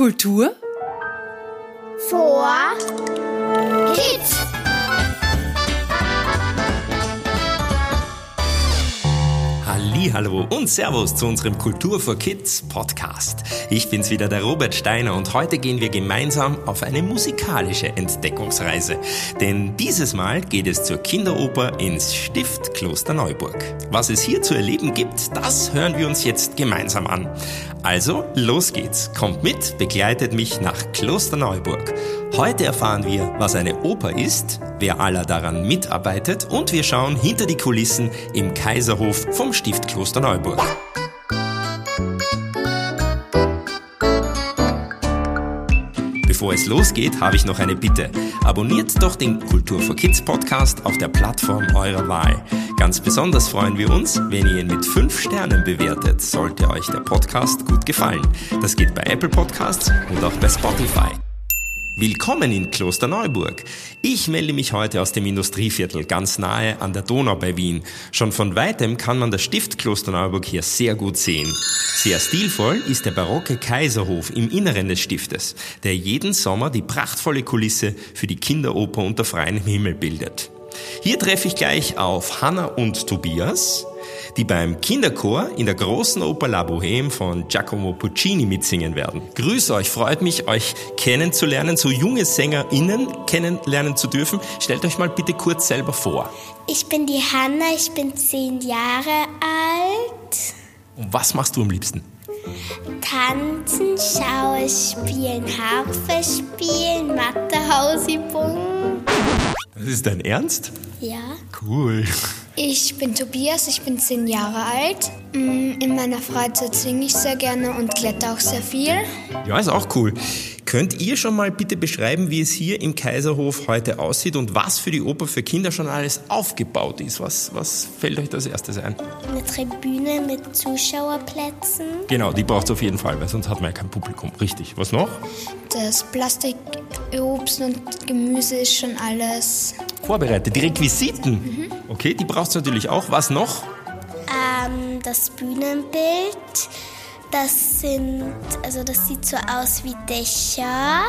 Kultur vor Kids. Hallo und Servus zu unserem Kultur for Kids Podcast. Ich bin's wieder, der Robert Steiner und heute gehen wir gemeinsam auf eine musikalische Entdeckungsreise. Denn dieses Mal geht es zur Kinderoper ins Stift Klosterneuburg. Was es hier zu erleben gibt, das hören wir uns jetzt gemeinsam an. Also, los geht's. Kommt mit, begleitet mich nach Klosterneuburg. Heute erfahren wir, was eine Oper ist, wer aller daran mitarbeitet und wir schauen hinter die Kulissen im Kaiserhof vom Stift Klosterneuburg. Bevor es losgeht, habe ich noch eine Bitte. Abonniert doch den Kultur for Kids Podcast auf der Plattform eurer Wahl. Ganz besonders freuen wir uns, wenn ihr ihn mit 5 Sternen bewertet, sollte euch der Podcast gut gefallen. Das geht bei Apple Podcasts und auch bei Spotify. Willkommen in Klosterneuburg. Ich melde mich heute aus dem Industrieviertel ganz nahe an der Donau bei Wien. Schon von weitem kann man das Stift Klosterneuburg hier sehr gut sehen. Sehr stilvoll ist der barocke Kaiserhof im Inneren des Stiftes, der jeden Sommer die prachtvolle Kulisse für die Kinderoper unter freiem Himmel bildet. Hier treffe ich gleich auf Hanna und Tobias, die beim Kinderchor in der großen Oper La Bohème von Giacomo Puccini mitsingen werden. Grüß euch, freut mich, euch kennenzulernen, so junge SängerInnen kennenlernen zu dürfen. Stellt euch mal bitte kurz selber vor. Ich bin die Hanna, ich bin zehn Jahre alt. Und was machst du am liebsten? Tanzen, Schauspielen, Harfe spielen, Mathehausübungen. Das ist dein Ernst? Ja. Cool. Ich bin Tobias, ich bin zehn Jahre alt. Mm, In meiner Freizeit singe ich sehr gerne und kletter auch sehr viel. Ja, ist auch cool. Könnt ihr schon mal bitte beschreiben, wie es hier im Kaiserhof heute aussieht und was für die Oper für Kinder schon alles aufgebaut ist? Was, was fällt euch als erstes ein? Eine Tribüne mit Zuschauerplätzen. Genau, die braucht es auf jeden Fall, weil sonst hat man ja kein Publikum. Richtig. Was noch? Das Plastik, Obst und Gemüse ist schon alles. Vorbereitet. Die Requisiten. Okay, die braucht es natürlich auch. Was noch? Ähm, das Bühnenbild. Das sind, also das sieht so aus wie Dächer.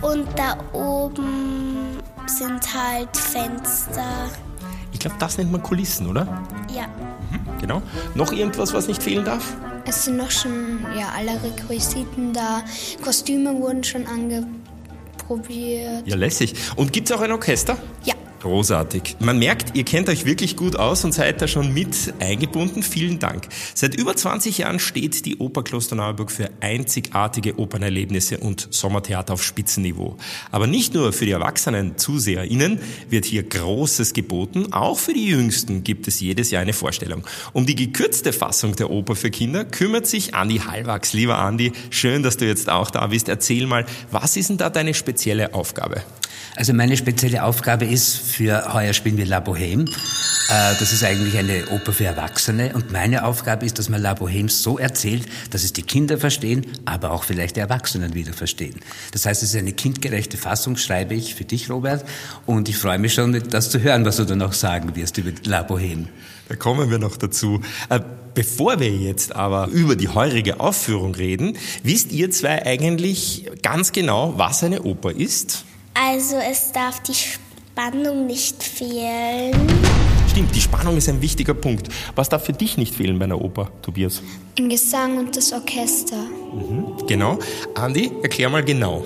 Und da oben sind halt Fenster. Ich glaube, das nennt man Kulissen, oder? Ja. Genau. Noch irgendwas, was nicht fehlen darf? Es sind noch schon ja, alle Requisiten da. Kostüme wurden schon angeprobiert. Ja, lässig. Und gibt es auch ein Orchester? Ja. Großartig. Man merkt, ihr kennt euch wirklich gut aus und seid da schon mit eingebunden. Vielen Dank. Seit über 20 Jahren steht die Oper Klosterneuburg für einzigartige Opernerlebnisse und Sommertheater auf Spitzenniveau. Aber nicht nur für die erwachsenen ZuseherInnen wird hier Großes geboten, auch für die Jüngsten gibt es jedes Jahr eine Vorstellung. Um die gekürzte Fassung der Oper für Kinder kümmert sich Andi Hallwachs. Lieber Andi, schön, dass du jetzt auch da bist. Erzähl mal, was ist denn da deine spezielle Aufgabe? Also meine spezielle Aufgabe ist, für heuer spielen wir La Bohème. Äh, Das ist eigentlich eine Oper für Erwachsene und meine Aufgabe ist, dass man La Bohème so erzählt, dass es die Kinder verstehen, aber auch vielleicht die Erwachsenen wieder verstehen. Das heißt, es ist eine kindgerechte Fassung, schreibe ich für dich, Robert, und ich freue mich schon, das zu hören, was du dann auch sagen wirst über La Bohème. Da kommen wir noch dazu. Äh, Bevor wir jetzt aber über die heurige Aufführung reden, wisst ihr zwei eigentlich ganz genau, was eine Oper ist? Also es darf die Spannung nicht fehlen. Stimmt, die Spannung ist ein wichtiger Punkt. Was darf für dich nicht fehlen bei einer Oper, Tobias? Ein Gesang und das Orchester. Genau. Andi, erklär mal genau.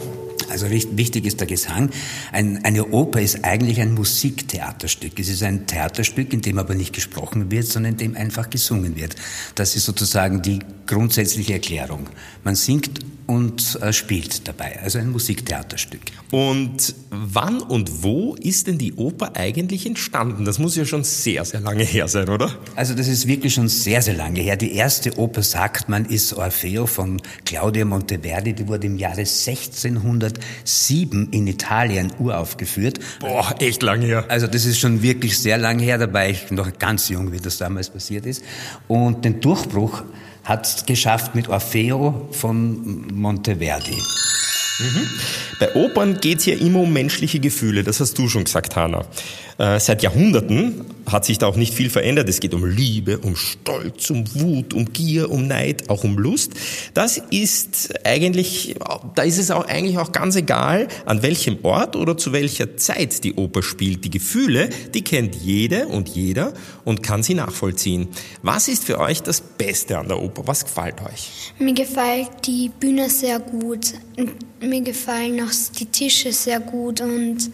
Also wichtig ist der Gesang. Ein, eine Oper ist eigentlich ein Musiktheaterstück. Es ist ein Theaterstück, in dem aber nicht gesprochen wird, sondern in dem einfach gesungen wird. Das ist sozusagen die grundsätzliche Erklärung. Man singt und äh, spielt dabei. Also ein Musiktheaterstück. Und wann und wo ist denn die Oper eigentlich entstanden? Das muss ja schon sehr, sehr lange her sein, oder? Also das ist wirklich schon sehr, sehr lange her. Die erste Oper, sagt man, ist Orfeo von Claudio Monteverdi. Die wurde im Jahre 1607 in Italien uraufgeführt. Boah, echt lange her. Also das ist schon wirklich sehr lange her, dabei ich noch ganz jung, wie das damals passiert ist. Und den Durchbruch hat geschafft mit Orfeo von Monteverdi. Bei Opern geht's ja immer um menschliche Gefühle, das hast du schon gesagt, Hanna. Äh, seit Jahrhunderten hat sich da auch nicht viel verändert. Es geht um Liebe, um Stolz, um Wut, um Gier, um Neid, auch um Lust. Das ist eigentlich, da ist es auch eigentlich auch ganz egal, an welchem Ort oder zu welcher Zeit die Oper spielt. Die Gefühle, die kennt jede und jeder und kann sie nachvollziehen. Was ist für euch das Beste an der Oper? Was gefällt euch? Mir gefällt die Bühne sehr gut. Mir gefallen auch die Tische sehr gut und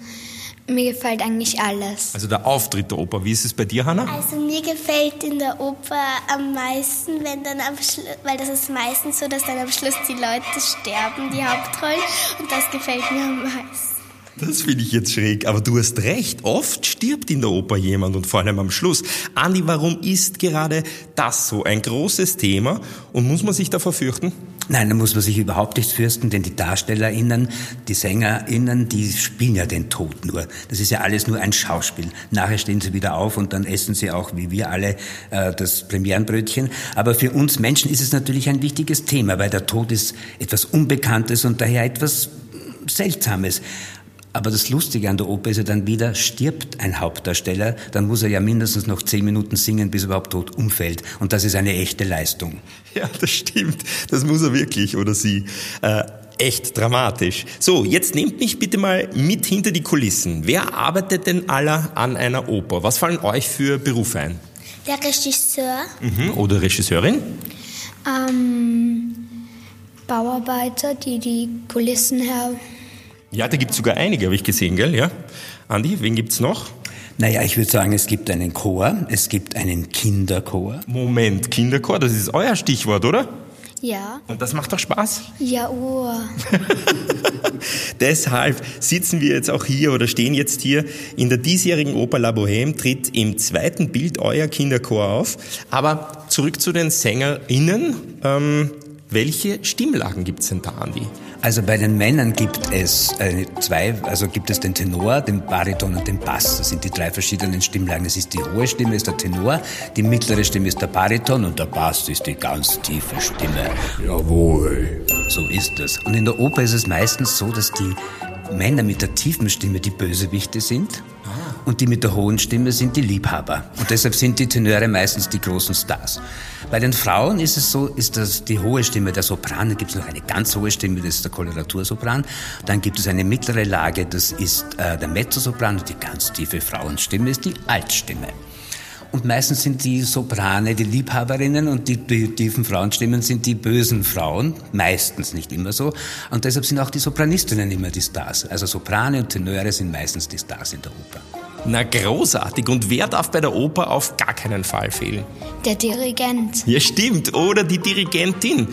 mir gefällt eigentlich alles. Also der Auftritt der Oper. Wie ist es bei dir, Hanna? Also mir gefällt in der Oper am meisten, wenn dann am Schluss, weil das ist meistens so, dass dann am Schluss die Leute sterben, die Hauptrollen. Und das gefällt mir am meisten. Das finde ich jetzt schräg, aber du hast recht. Oft stirbt in der Oper jemand und vor allem am Schluss. Andi, warum ist gerade das so ein großes Thema und muss man sich davor fürchten? Nein, da muss man sich überhaupt nicht fürchten, denn die DarstellerInnen, die SängerInnen, die spielen ja den Tod nur. Das ist ja alles nur ein Schauspiel. Nachher stehen sie wieder auf und dann essen sie auch, wie wir alle, äh, das Premierenbrötchen. Aber für uns Menschen ist es natürlich ein wichtiges Thema, weil der Tod ist etwas Unbekanntes und daher etwas Seltsames. Aber das Lustige an der Oper ist ja dann wieder, stirbt ein Hauptdarsteller, dann muss er ja mindestens noch zehn Minuten singen, bis er überhaupt tot umfällt. Und das ist eine echte Leistung. Ja, das stimmt. Das muss er wirklich oder sie. Äh, echt dramatisch. So, jetzt nehmt mich bitte mal mit hinter die Kulissen. Wer arbeitet denn aller an einer Oper? Was fallen euch für Berufe ein? Der Regisseur. Mhm. Oder Regisseurin? Ähm, Bauarbeiter, die die Kulissen her ja, da gibt es sogar einige, habe ich gesehen, gell? Ja. Andi, wen gibt's noch? Naja, ich würde sagen, es gibt einen Chor, es gibt einen Kinderchor. Moment, Kinderchor, das ist euer Stichwort, oder? Ja. Und das macht doch Spaß? Ja, oh. Deshalb sitzen wir jetzt auch hier oder stehen jetzt hier. In der diesjährigen Oper La Bohème tritt im zweiten Bild euer Kinderchor auf. Aber zurück zu den SängerInnen. Ähm, welche Stimmlagen gibt's denn da, Andi? Also bei den Männern gibt es äh, zwei, also gibt es den Tenor, den Bariton und den Bass. Das sind die drei verschiedenen Stimmlagen. Es ist die hohe Stimme, ist der Tenor, die mittlere Stimme ist der Bariton und der Bass ist die ganz tiefe Stimme. Jawohl. So ist es. Und in der Oper ist es meistens so, dass die Männer mit der tiefen Stimme die Bösewichte sind und die mit der hohen Stimme sind die Liebhaber. Und deshalb sind die Tenöre meistens die großen Stars. Bei den Frauen ist es so, ist das die hohe Stimme der Sopran, da gibt es noch eine ganz hohe Stimme, das ist der Koloratursopran. Dann gibt es eine mittlere Lage, das ist äh, der Mezzosopran und die ganz tiefe Frauenstimme ist die Altstimme. Und meistens sind die Soprane die Liebhaberinnen und die, die tiefen Frauenstimmen sind die bösen Frauen. Meistens, nicht immer so. Und deshalb sind auch die Sopranistinnen immer die Stars. Also Soprane und Tenöre sind meistens die Stars in der Oper. Na großartig. Und wer darf bei der Oper auf gar keinen Fall fehlen? Der Dirigent. Ja, stimmt. Oder die Dirigentin.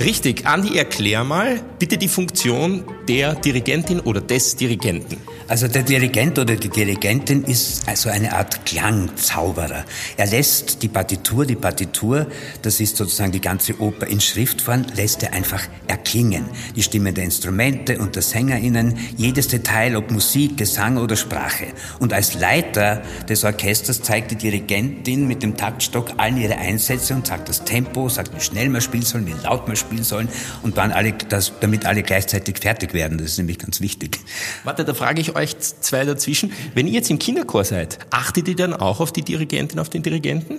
Richtig. Andi, erklär mal bitte die Funktion der Dirigentin oder des Dirigenten. Also der Dirigent oder die Dirigentin ist also eine Art Klangzauberer. Er lässt die Partitur, die Partitur, das ist sozusagen die ganze Oper in Schriftform, lässt er einfach erklingen. Die Stimmen der Instrumente und der SängerInnen, jedes Detail, ob Musik, Gesang oder Sprache. Und als Leiter des Orchesters zeigt die Dirigentin mit dem Taktstock allen ihre Einsätze und sagt das Tempo, sagt, wie schnell man spielen soll, wie laut man spielen soll und dann alle, das, damit alle gleichzeitig fertig werden. Das ist nämlich ganz wichtig. Warte, da frage ich euch euch zwei dazwischen. Wenn ihr jetzt im Kinderchor seid, achtet ihr dann auch auf die Dirigentin, auf den Dirigenten?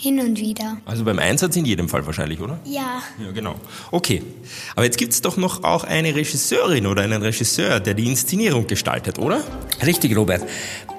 Hin und wieder. Also beim Einsatz in jedem Fall wahrscheinlich, oder? Ja. Ja, genau. Okay. Aber jetzt gibt es doch noch auch eine Regisseurin oder einen Regisseur, der die Inszenierung gestaltet, oder? Richtig, Robert.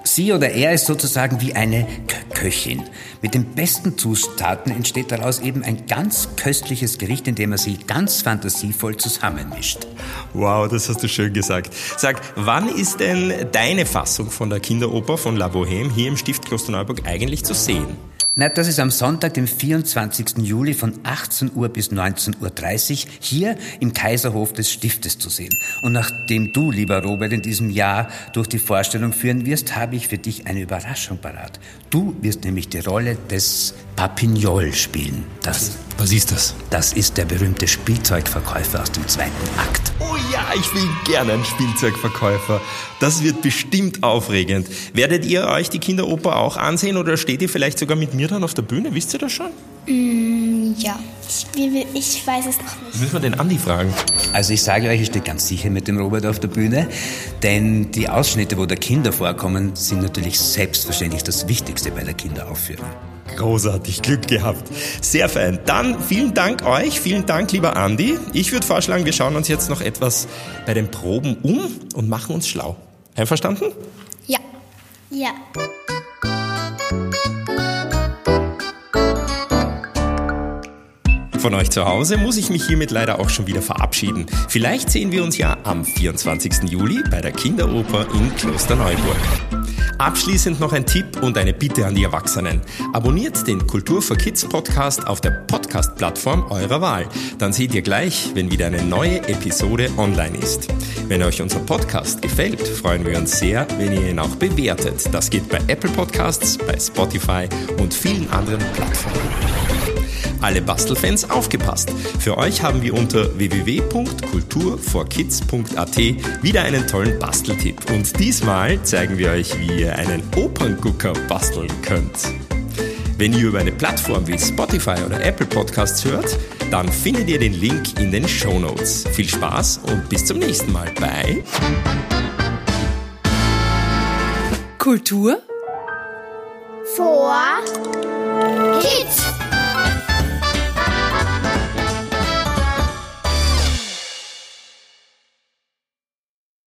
Sie oder er ist sozusagen wie eine Köchin. Mit den besten Zutaten entsteht daraus eben ein ganz köstliches Gericht, indem er sie ganz fantasievoll zusammenmischt. Wow, das hast du schön gesagt. Sag, wann ist denn deine Fassung von der Kinderoper von La Bohème hier im Stift Klosterneuburg eigentlich zu sehen? Na, das ist am Sonntag, dem 24. Juli von 18 Uhr bis 19.30 Uhr hier im Kaiserhof des Stiftes zu sehen. Und nachdem du, lieber Robert, in diesem Jahr durch die Vorstellung führen wirst, habe ich für dich eine Überraschung parat. Du wirst nämlich die Rolle des Papignol spielen. Das, was ist das? Das ist der berühmte Spielzeugverkäufer aus dem zweiten Akt. Oh ja, ich will gerne einen Spielzeugverkäufer. Das wird bestimmt aufregend. Werdet ihr euch die Kinderoper auch ansehen oder steht ihr vielleicht sogar mit mir dann auf der Bühne? Wisst ihr das schon? Mm, Ja. Ich, ich weiß es noch nicht. Müssen wir den Andi fragen? Also ich sage euch, ich stehe ganz sicher mit dem Robert auf der Bühne, denn die Ausschnitte, wo da Kinder vorkommen, sind natürlich selbstverständlich das Wichtigste bei der Kinderaufführung. Großartig, Glück gehabt. Sehr fein. Dann vielen Dank euch, vielen Dank, lieber Andi. Ich würde vorschlagen, wir schauen uns jetzt noch etwas bei den Proben um und machen uns schlau. Einverstanden? Ja. Ja. Von euch zu Hause muss ich mich hiermit leider auch schon wieder verabschieden. Vielleicht sehen wir uns ja am 24. Juli bei der Kinderoper in Klosterneuburg. Abschließend noch ein Tipp und eine Bitte an die Erwachsenen. Abonniert den Kultur for Kids Podcast auf der Podcast-Plattform eurer Wahl. Dann seht ihr gleich, wenn wieder eine neue Episode online ist. Wenn euch unser Podcast gefällt, freuen wir uns sehr, wenn ihr ihn auch bewertet. Das geht bei Apple Podcasts, bei Spotify und vielen anderen Plattformen. Alle Bastelfans aufgepasst! Für euch haben wir unter www.kulturforkids.at wieder einen tollen Basteltipp. Und diesmal zeigen wir euch, wie ihr einen Operngucker basteln könnt. Wenn ihr über eine Plattform wie Spotify oder Apple Podcasts hört, dann findet ihr den Link in den Show Notes. Viel Spaß und bis zum nächsten Mal bei Kultur Vor Kids.